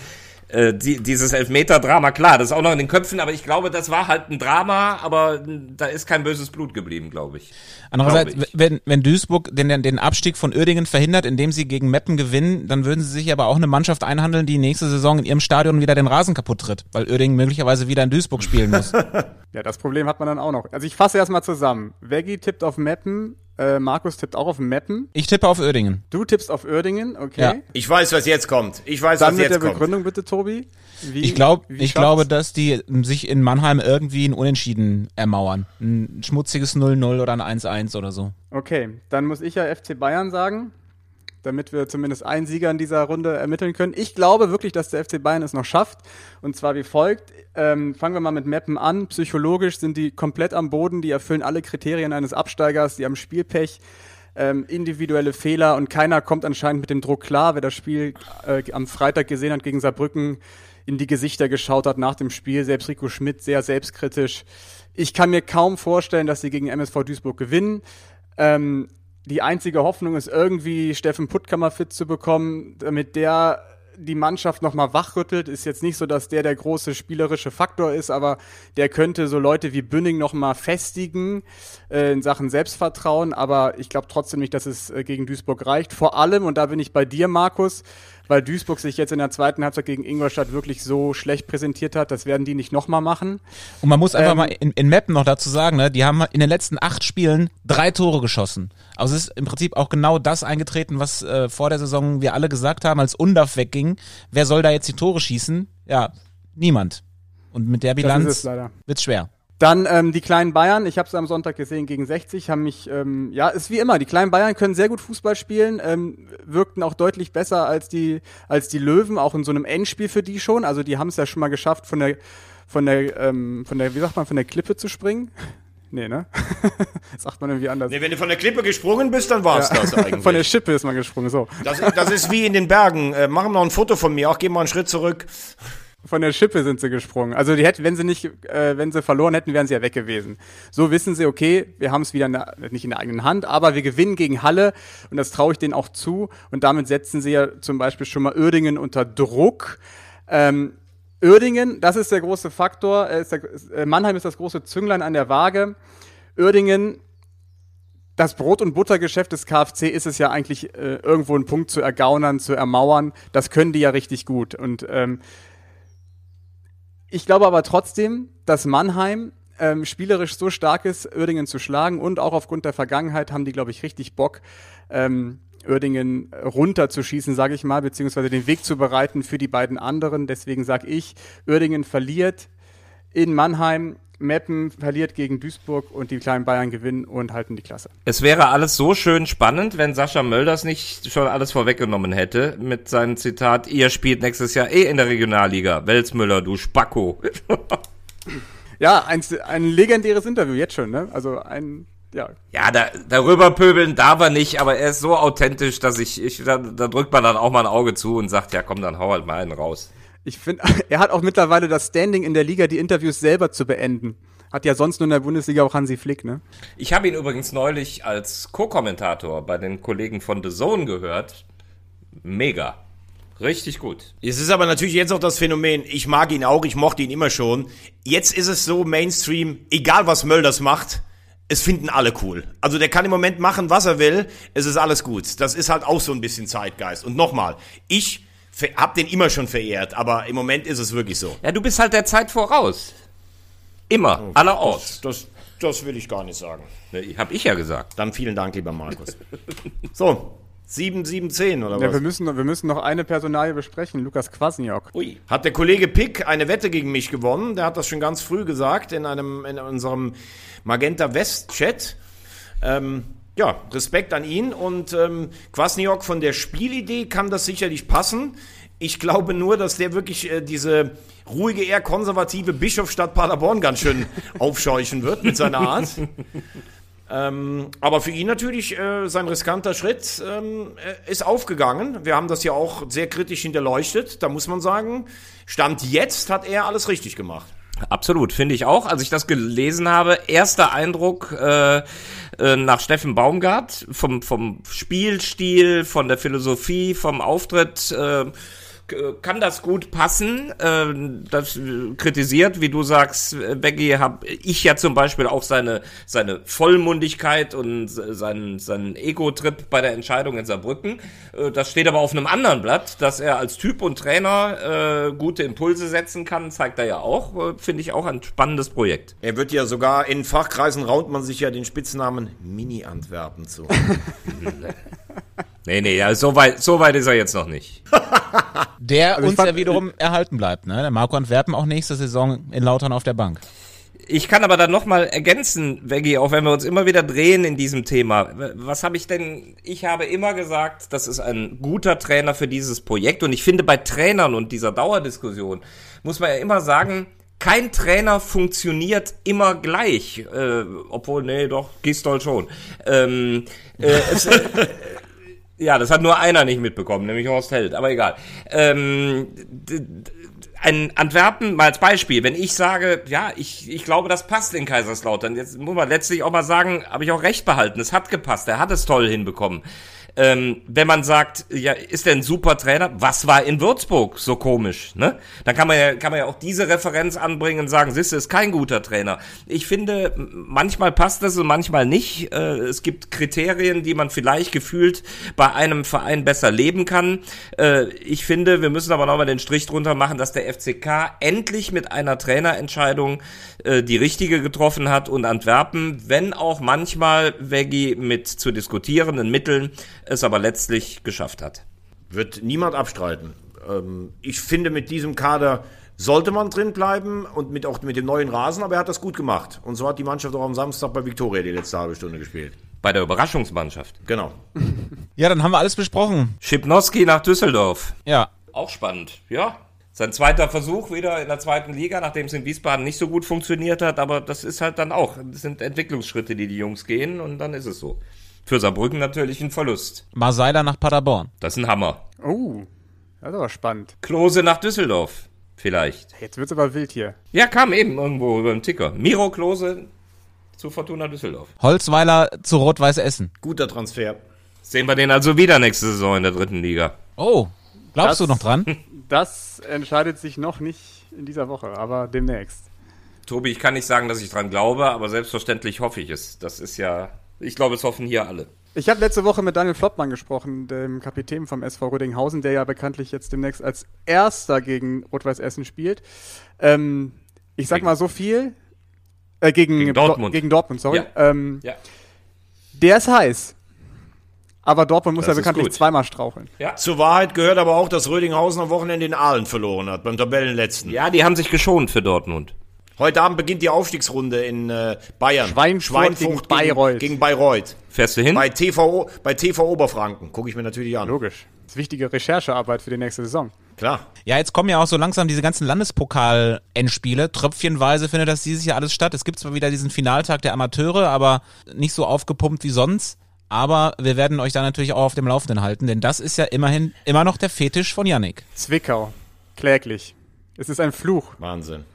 äh, die, dieses Elfmeter-Drama, klar, das ist auch noch in den Köpfen, aber ich glaube, das war halt ein Drama, aber da ist kein böses Blut geblieben, glaube ich. Andererseits, glaub ich. wenn, wenn Duisburg den, den Abstieg von Uerdingen verhindert, indem sie gegen Meppen gewinnen, dann würden sie sich aber auch eine Mannschaft einhandeln, die nächste Saison in ihrem Stadion wieder den Rasen kaputt tritt, weil Uerdingen möglicherweise wieder in Duisburg spielen muss. ja, das Problem hat man dann auch noch. Also ich fasse erstmal zusammen. Veggie tippt auf Meppen, äh, Markus tippt auch auf Meppen. Ich tippe auf Uerdingen. Du tippst auf Uerdingen, okay. Ja. Ich weiß, was jetzt kommt. Ich weiß, Dann was jetzt kommt. Dann mit der Begründung bitte, Tobi. Wie, ich glaube, ich glaube, dass die sich in Mannheim irgendwie ein Unentschieden ermauern. Ein schmutziges 0-0 oder ein 1-1 oder so. Okay, dann muss ich ja FC Bayern sagen, damit wir zumindest einen Sieger in dieser Runde ermitteln können. Ich glaube wirklich, dass der FC Bayern es noch schafft. Und zwar wie folgt. Ähm, fangen wir mal mit Meppen an. Psychologisch sind die komplett am Boden. Die erfüllen alle Kriterien eines Absteigers. Die haben Spielpech. Ähm, individuelle Fehler und keiner kommt anscheinend mit dem Druck klar. Wer das Spiel äh, am Freitag gesehen hat gegen Saarbrücken, in die Gesichter geschaut hat nach dem Spiel, selbst Rico Schmidt sehr selbstkritisch. Ich kann mir kaum vorstellen, dass sie gegen MSV Duisburg gewinnen. Ähm, die einzige Hoffnung ist irgendwie Steffen Puttkammer fit zu bekommen, damit der die Mannschaft nochmal wachrüttelt. Ist jetzt nicht so, dass der der große spielerische Faktor ist, aber der könnte so Leute wie Bünning nochmal festigen äh, in Sachen Selbstvertrauen. Aber ich glaube trotzdem nicht, dass es äh, gegen Duisburg reicht. Vor allem, und da bin ich bei dir, Markus, weil Duisburg sich jetzt in der zweiten Halbzeit gegen Ingolstadt wirklich so schlecht präsentiert hat. Das werden die nicht nochmal machen. Und man muss einfach ähm, mal in, in Mappen noch dazu sagen, ne, die haben in den letzten acht Spielen drei Tore geschossen. Also es ist im Prinzip auch genau das eingetreten, was äh, vor der Saison wir alle gesagt haben, als Undaf wegging. Wer soll da jetzt die Tore schießen? Ja, niemand. Und mit der Bilanz wird's schwer. Dann ähm, die kleinen Bayern, ich habe es am Sonntag gesehen gegen 60, haben mich, ähm, ja, ist wie immer, die kleinen Bayern können sehr gut Fußball spielen, ähm, wirkten auch deutlich besser als die, als die Löwen, auch in so einem Endspiel für die schon. Also die haben es ja schon mal geschafft, von der, von der, ähm, von der, wie sagt man, von der Klippe zu springen. Nee, ne? das sagt man irgendwie anders. Nee, wenn du von der Klippe gesprungen bist, dann war's ja. das eigentlich. von der Schippe ist man gesprungen, so. Das, das ist wie in den Bergen. Äh, machen noch ein Foto von mir, auch geh mal einen Schritt zurück. Von der Schippe sind sie gesprungen. Also die hätten, wenn sie nicht, äh, wenn sie verloren hätten, wären sie ja weg gewesen. So wissen sie, okay, wir haben es wieder in der, nicht in der eigenen Hand, aber wir gewinnen gegen Halle und das traue ich denen auch zu. Und damit setzen sie ja zum Beispiel schon mal Uerdingen unter Druck. Ähm, Uerdingen, das ist der große Faktor. Äh, ist der, äh, Mannheim ist das große Zünglein an der Waage. Uerdingen das Brot- und Buttergeschäft des KfC ist es ja eigentlich, äh, irgendwo einen Punkt zu ergaunern, zu ermauern. Das können die ja richtig gut. Und ähm, ich glaube aber trotzdem, dass Mannheim ähm, spielerisch so stark ist, Uerdingen zu schlagen und auch aufgrund der Vergangenheit haben die, glaube ich, richtig Bock, ähm, Uerdingen runterzuschießen, sage ich mal, beziehungsweise den Weg zu bereiten für die beiden anderen. Deswegen sage ich, Uerdingen verliert in Mannheim Meppen verliert gegen Duisburg und die kleinen Bayern gewinnen und halten die Klasse. Es wäre alles so schön spannend, wenn Sascha Mölders nicht schon alles vorweggenommen hätte mit seinem Zitat, ihr spielt nächstes Jahr eh in der Regionalliga. Welsmüller, du Spacko. ja, ein, ein legendäres Interview jetzt schon, ne? Also ein ja. Ja, da, darüber pöbeln darf er nicht, aber er ist so authentisch, dass ich, ich da, da drückt man dann auch mal ein Auge zu und sagt, ja komm, dann hau halt mal einen raus. Ich finde, er hat auch mittlerweile das Standing in der Liga, die Interviews selber zu beenden. Hat ja sonst nur in der Bundesliga auch Hansi Flick, ne? Ich habe ihn übrigens neulich als Co-Kommentator bei den Kollegen von The Zone gehört. Mega. Richtig gut. Es ist aber natürlich jetzt auch das Phänomen, ich mag ihn auch, ich mochte ihn immer schon. Jetzt ist es so Mainstream, egal was Mölders macht, es finden alle cool. Also der kann im Moment machen, was er will, es ist alles gut. Das ist halt auch so ein bisschen Zeitgeist. Und nochmal, ich hab den immer schon verehrt, aber im Moment ist es wirklich so. Ja, du bist halt der Zeit voraus. Immer, Oh, allerorts. Das, das will ich gar nicht sagen. Ne, Hab ich ja gesagt. Dann vielen Dank, lieber Markus. So, 7, 7, 10 oder Ja, wir was? müssen, noch- wir müssen noch eine Personalie besprechen, Lukas Kwasniok. Ui. Hat der Kollege Pick eine Wette gegen mich gewonnen? Der hat das schon ganz früh gesagt in einem in unserem Magenta West Chat. Ähm, ja, Respekt an ihn und ähm, Kwasniok von der Spielidee kann das sicherlich passen. Ich glaube nur, dass der wirklich äh, diese ruhige, eher konservative Bischofsstadt Paderborn ganz schön aufscheuchen wird mit seiner Art. Ähm, aber für ihn natürlich äh, sein riskanter Schritt ähm, äh, ist aufgegangen. Wir haben das ja auch sehr kritisch hinterleuchtet. Da muss man sagen, Stand jetzt hat er alles richtig gemacht. Absolut, finde ich auch. Als ich das gelesen habe, erster Eindruck äh, äh, nach Steffen Baumgart vom, vom Spielstil, von der Philosophie, vom Auftritt. Äh, kann das gut passen? Äh, das äh, kritisiert, wie du sagst, äh, Becky, habe ich ja zum Beispiel auch seine seine Vollmundigkeit und äh, seinen seinen Ego-Trip bei der Entscheidung in Saarbrücken. Äh, das steht aber auf einem anderen Blatt, dass er als Typ und Trainer äh, gute Impulse setzen kann, zeigt er ja auch. Äh, Finde ich auch ein spannendes Projekt. Er wird ja sogar in Fachkreisen raunt man sich ja den Spitznamen Mini-Antwerpen zu. Nee, nee, ja, so weit, so weit ist er jetzt noch nicht. Der Also uns fand- ja wiederum erhalten bleibt. Ne? Der Marco Antwerpen auch nächste Saison in Lautern auf der Bank. Ich kann aber dann nochmal ergänzen, Veggie, auch wenn wir uns immer wieder drehen in diesem Thema. Was habe ich denn? Ich habe immer gesagt, das ist ein guter Trainer für dieses Projekt. Und ich finde, bei Trainern und dieser Dauerdiskussion muss man ja immer sagen, kein Trainer funktioniert immer gleich. Äh, obwohl, nee, doch, Gistol schon. Ähm, äh, es, Ja, das hat nur einer nicht mitbekommen, nämlich Horst Held, aber egal. Ähm, ein Antwerpen, mal als Beispiel, wenn ich sage, ja, ich, ich glaube, das passt in Kaiserslautern, jetzt muss man letztlich auch mal sagen, habe ich auch recht behalten, es hat gepasst, er hat es toll hinbekommen. Ähm, wenn man sagt, ja, ist er ein super Trainer? Was war in Würzburg so komisch? Ne? Dann kann man ja, kann man ja auch diese Referenz anbringen und sagen, du, ist kein guter Trainer. Ich finde, manchmal passt das und manchmal nicht. Äh, es gibt Kriterien, die man vielleicht gefühlt bei einem Verein besser leben kann. Äh, ich finde, wir müssen aber nochmal den Strich drunter machen, dass der FCK endlich mit einer Trainerentscheidung äh, die richtige getroffen hat und Antwerpen, wenn auch manchmal Veggie mit zu diskutierenden Mitteln es aber letztlich geschafft hat. Wird niemand abstreiten. Ähm, ich finde, mit diesem Kader sollte man drin bleiben und mit, auch mit dem neuen Rasen, aber er hat das gut gemacht. Und so hat die Mannschaft auch am Samstag bei Viktoria die letzte halbe Stunde gespielt. Bei der Überraschungsmannschaft. Genau. Ja, dann haben wir alles besprochen. Schipnowski nach Düsseldorf. Ja. Auch spannend, ja. Sein zweiter Versuch wieder in der zweiten Liga, nachdem es in Wiesbaden nicht so gut funktioniert hat, aber das ist halt dann auch, das sind Entwicklungsschritte, die die Jungs gehen und dann ist es so. Für Saarbrücken natürlich ein Verlust. Marseiler nach Paderborn. Das ist ein Hammer. Oh, das ist aber spannend. Klose nach Düsseldorf, vielleicht. Jetzt wird's aber wild hier. Ja, kam eben irgendwo über den Ticker. Miro Klose zu Fortuna Düsseldorf. Holzweiler zu Rot-Weiß Essen. Guter Transfer. Sehen wir den also wieder nächste Saison in der dritten Liga. Oh, glaubst Das- du noch dran? Das entscheidet sich noch nicht in dieser Woche, aber demnächst. Tobi, ich kann nicht sagen, dass ich dran glaube, aber selbstverständlich hoffe ich es. Das ist ja, ich glaube, es hoffen hier alle. Ich habe letzte Woche mit Daniel Flottmann gesprochen, dem Kapitän vom SV Rödinghausen, der ja bekanntlich jetzt demnächst als Erster gegen Rot-Weiß Essen spielt. Ähm, ich sag Gegen- mal so viel. Äh, gegen, Gegen Dortmund. Gegen Dortmund, sorry. Ja. Ähm, Ja. Der ist heiß. Aber Dortmund muss Das ja bekanntlich gut. zweimal straucheln. Zur Wahrheit gehört aber auch, dass Rödinghausen am Wochenende in Aalen verloren hat, beim Tabellenletzten. Ja, die haben sich geschont für Dortmund. Heute Abend beginnt die Aufstiegsrunde in äh, Bayern. Schweinfurt gegen Bayreuth. Gegen, gegen Bayreuth. Fährst du hin? Bei TV, bei TV Oberfranken. Gucke ich mir natürlich an. Logisch. Das ist wichtige Recherchearbeit für die nächste Saison. Klar. Ja, jetzt kommen ja auch so langsam diese ganzen Landespokal-Endspiele. Tröpfchenweise findet das dieses Jahr alles statt. Es gibt zwar wieder diesen Finaltag der Amateure, aber nicht so aufgepumpt wie sonst. Aber wir werden euch da natürlich auch auf dem Laufenden halten, denn das ist ja immerhin immer noch der Fetisch von Yannick. Zwickau. Kläglich. Es ist ein Fluch. Wahnsinn.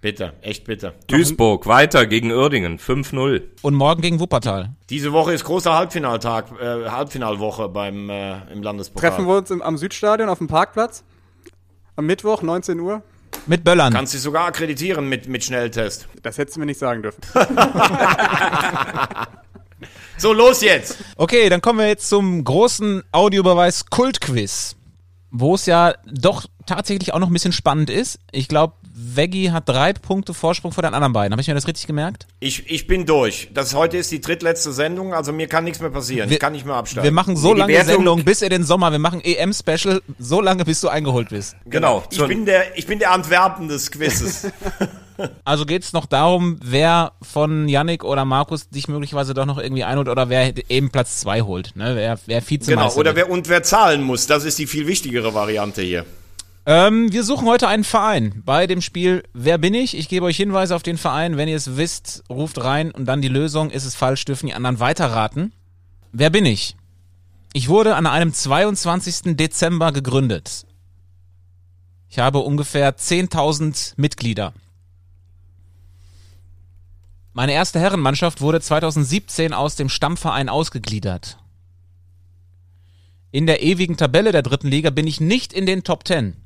Bitter. Echt bitter. Duisburg weiter gegen Uerdingen 5-0. Und morgen gegen Wuppertal. Diese Woche ist großer Halbfinaltag, äh, Halbfinalwoche beim äh, im Landespokal. Treffen wir uns im, am Südstadion auf dem Parkplatz. Am Mittwoch, 19 Uhr. Mit Böllern. Kannst dich sogar akkreditieren mit, mit Schnelltest. Das hättest du mir nicht sagen dürfen. So, los jetzt! Okay, dann kommen wir jetzt zum großen Audiobeweis Kultquiz, wo es ja doch tatsächlich auch noch ein bisschen spannend ist. Ich glaube, Veggie hat drei Punkte Vorsprung vor den anderen beiden. Habe ich mir das richtig gemerkt? Ich, ich bin durch. Das heute ist die drittletzte Sendung, also mir kann nichts mehr passieren. Wir- ich kann nicht mehr absteigen. Wir machen so die lange Wertung- Sendung bis in den Sommer. Wir machen EM-Special so lange, bis du eingeholt bist. Genau. ich bin der, ich bin der Antwerpen des Quizzes. Also geht's noch darum, wer von Yannick oder Markus dich möglicherweise doch noch irgendwie einholt oder wer eben Platz zwei holt. Ne? Wer, wer Vizemeister genau. Oder wird. wer, und wer zahlen muss. Das ist die viel wichtigere Variante hier. Ähm, wir suchen heute einen Verein bei dem Spiel Wer bin ich? Ich gebe euch Hinweise auf den Verein. Wenn ihr es wisst, ruft rein und dann die Lösung. Ist es falsch, dürfen die anderen weiterraten. Wer bin ich? Ich wurde an einem 22. Dezember gegründet. Ich habe ungefähr 10.000 Mitglieder. Meine erste Herrenmannschaft wurde 2017 aus dem Stammverein ausgegliedert. In der ewigen Tabelle der dritten Liga bin ich nicht in den Top 10.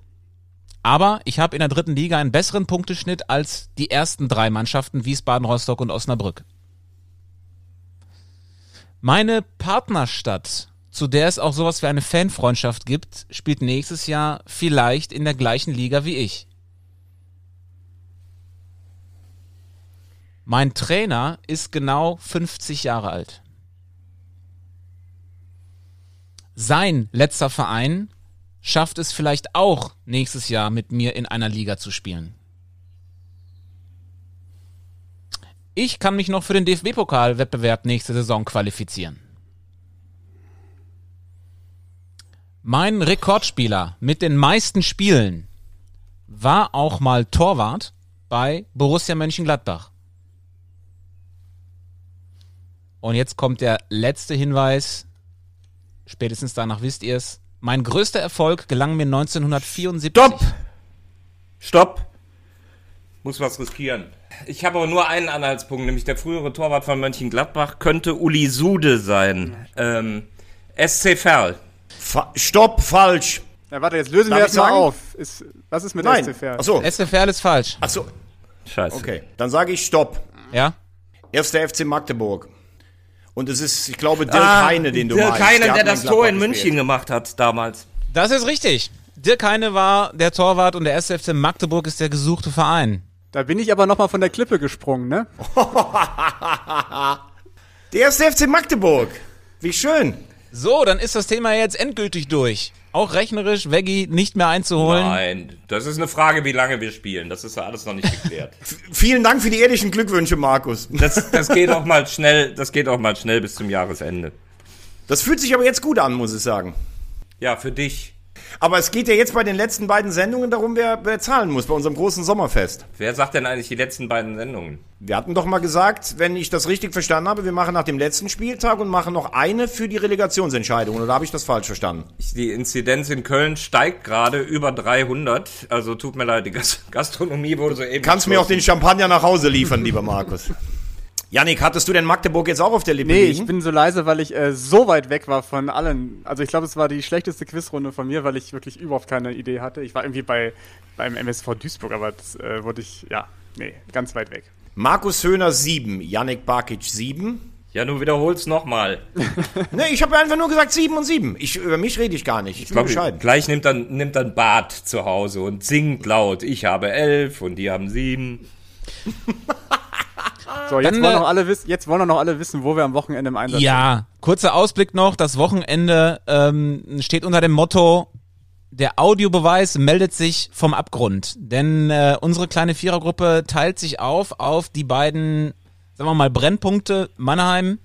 Aber ich habe in der dritten Liga einen besseren Punkteschnitt als die ersten drei Mannschaften Wiesbaden, Rostock und Osnabrück. Meine Partnerstadt, zu der es auch sowas wie eine Fanfreundschaft gibt, spielt nächstes Jahr vielleicht in der gleichen Liga wie ich. Mein Trainer ist genau 50 Jahre alt. Sein letzter Verein schafft es vielleicht auch nächstes Jahr mit mir in einer Liga zu spielen. Ich kann mich noch für den DFB-Pokal-Wettbewerb nächste Saison qualifizieren. Mein Rekordspieler mit den meisten Spielen war auch mal Torwart bei Borussia Mönchengladbach. Und jetzt kommt der letzte Hinweis. Spätestens danach wisst ihr es. Mein größter Erfolg gelang mir 1974. Stopp! Stopp! Muss was riskieren. Ich habe aber nur einen Anhaltspunkt, nämlich der frühere Torwart von Mönchengladbach könnte Uli Sude sein. Ähm, SC Verl. Fa Stopp, falsch. Ja, warte, jetzt lösen Darf wir das mal auf. Ist, was ist mit Nein. SCFR? Achso. SFR ist falsch. Achso. Scheiße. Okay. Dann sage ich Stopp. Ja? Erster FC Magdeburg. Und es ist, ich glaube, Dirk Ah, Heine, den du Dirk meinst. Heine, hat der mal das Tor in gespielt. München gemacht hat damals. Das ist richtig. Dirk Heine war der Torwart und der SFC Magdeburg ist der gesuchte Verein. Da bin ich aber nochmal von der Klippe gesprungen, ne? Der erste FC Magdeburg. Wie schön. So, dann ist das Thema jetzt endgültig durch. Auch rechnerisch Veggie nicht mehr einzuholen. Nein, das ist eine Frage, wie lange wir spielen. Das ist ja alles noch nicht geklärt. Vielen Dank für die ehrlichen Glückwünsche, Markus. Das, das geht auch mal schnell, das geht auch mal schnell bis zum Jahresende. Das fühlt sich aber jetzt gut an, muss ich sagen. Ja, für dich. Aber es geht ja jetzt bei den letzten beiden Sendungen darum, wer, wer zahlen muss bei unserem großen Sommerfest. Wer sagt denn eigentlich die letzten beiden Sendungen? Wir hatten doch mal gesagt, wenn ich das richtig verstanden habe, wir machen nach dem letzten Spieltag und machen noch eine für die Relegationsentscheidung. Oder habe ich das falsch verstanden? Die Inzidenz in Köln steigt gerade über 300. Also tut mir leid, die Gas Gastronomie wurde soeben. Kannst mir auch den. Champagner nach Hause liefern, lieber Markus. Yannick, hattest du denn Magdeburg jetzt auch auf der Lippe Nee, liegen? ich bin so leise, weil ich äh, so weit weg war von allen. Also ich glaube, es war die schlechteste Quizrunde von mir, weil ich wirklich überhaupt keine Idee hatte. Ich war irgendwie bei beim MSV Duisburg, aber das äh, wurde ich, ja, nee, ganz weit weg. Markus Höhner 7, Yannick Barkic 7. Ja, du wiederholst nochmal. Nee, ich habe einfach nur gesagt 7 und 7. Ich, über mich rede ich gar nicht. Ich bin Glaub, bescheiden. gleich nimmt dann, nimmt dann Bart zu Hause und singt laut. Ich habe elf und die haben sieben. So, jetzt Dann, wollen, äh, noch alle wissen, jetzt wollen doch noch alle wissen, wo wir am Wochenende im Einsatz sind. Ja, kurzer Ausblick noch. Das Wochenende ähm, steht unter dem Motto, der Audiobeweis meldet sich vom Abgrund. Denn äh, unsere kleine Vierergruppe teilt sich auf auf die beiden, sagen wir mal, Brennpunkte Mannheim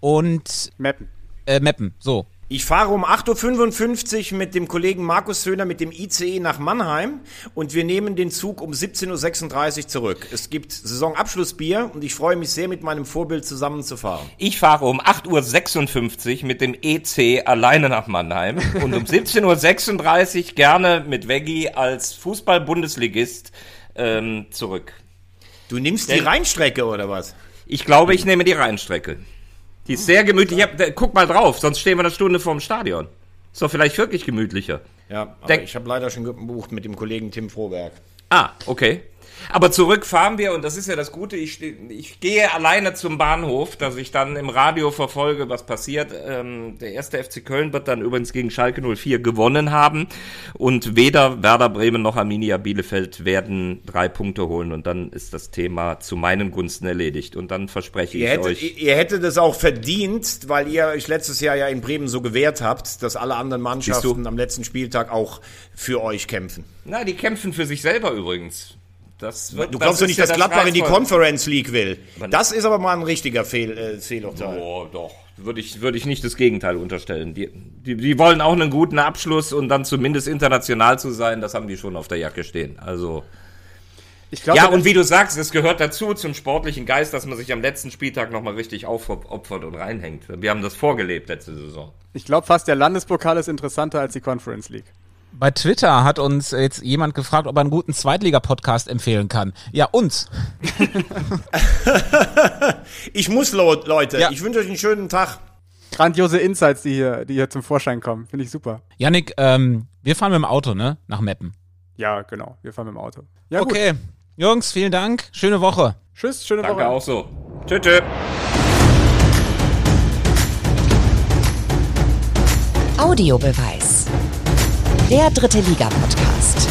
und Mappen. äh, Meppen. So. Ich fahre um 8.55 Uhr mit dem Kollegen Markus Höhner mit dem ICE nach Mannheim und wir nehmen den Zug um 17.36 Uhr zurück. Es gibt Saisonabschlussbier und ich freue mich sehr, mit meinem Vorbild zusammenzufahren. Ich fahre um 8.56 Uhr mit dem EC alleine nach Mannheim und um 17.36 Uhr gerne mit Veggie als Fußball-Bundesligist ähm, zurück. Du nimmst die Denn- Rheinstrecke oder was? Ich glaube, ich nehme die Rheinstrecke. Die ist sehr gemütlich. Ich hab, da, guck mal drauf, sonst stehen wir eine Stunde vorm Stadion. Ist doch vielleicht wirklich gemütlicher. Ja, aber Denk- ich habe leider schon gebucht mit dem Kollegen Tim Froberg. Ah, okay. Aber zurück fahren wir und das ist ja das Gute. Ich, ich gehe alleine zum Bahnhof, dass ich dann im Radio verfolge, was passiert. Ähm, der erste FC Köln wird dann übrigens gegen Schalke 04 gewonnen haben und weder Werder Bremen noch Arminia Bielefeld werden drei Punkte holen und dann ist das Thema zu meinen Gunsten erledigt und dann verspreche Ihr ich hättet, euch. ihr, ihr hättet es auch verdient, weil ihr euch letztes Jahr ja in Bremen so gewehrt habt, dass alle anderen Mannschaften am letzten Spieltag auch für euch kämpfen. Na, die kämpfen für sich selber übrigens. Das wird, Du das glaubst doch nicht, ja dass Gladbach in die. Conference League will. Aber Das ist aber mal ein richtiger Fehl, äh, Fehlurteil. Oh, doch. Würde ich, würde ich nicht das Gegenteil unterstellen. Die, die, die wollen auch einen guten Abschluss und dann zumindest international zu sein, das haben die schon auf der Jacke stehen. Also. Ich glaube, Ja, und wie du sagst, es gehört dazu zum sportlichen Geist, dass man sich am letzten Spieltag nochmal richtig aufopfert und reinhängt. Wir haben das vorgelebt letzte Saison. ich glaube fast, der Landespokal ist interessanter als die Conference League. Bei Twitter hat uns jetzt jemand gefragt, ob er einen guten Zweitliga-Podcast empfehlen kann. Ja, uns. Ich muss, Leute, Ja. ich wünsche euch einen schönen Tag. Grandiose Insights, die hier, die hier zum Vorschein kommen. Finde ich super. Yannick, ähm, wir fahren mit dem Auto, ne? Nach Meppen. Ja, genau. Wir fahren mit dem Auto. Ja, gut. Okay. Jungs, vielen Dank. Schöne Woche. Tschüss, schöne Danke Woche. auch so. Tschüss, tschüss. Audiobeweis. Der dritte Liga-Podcast.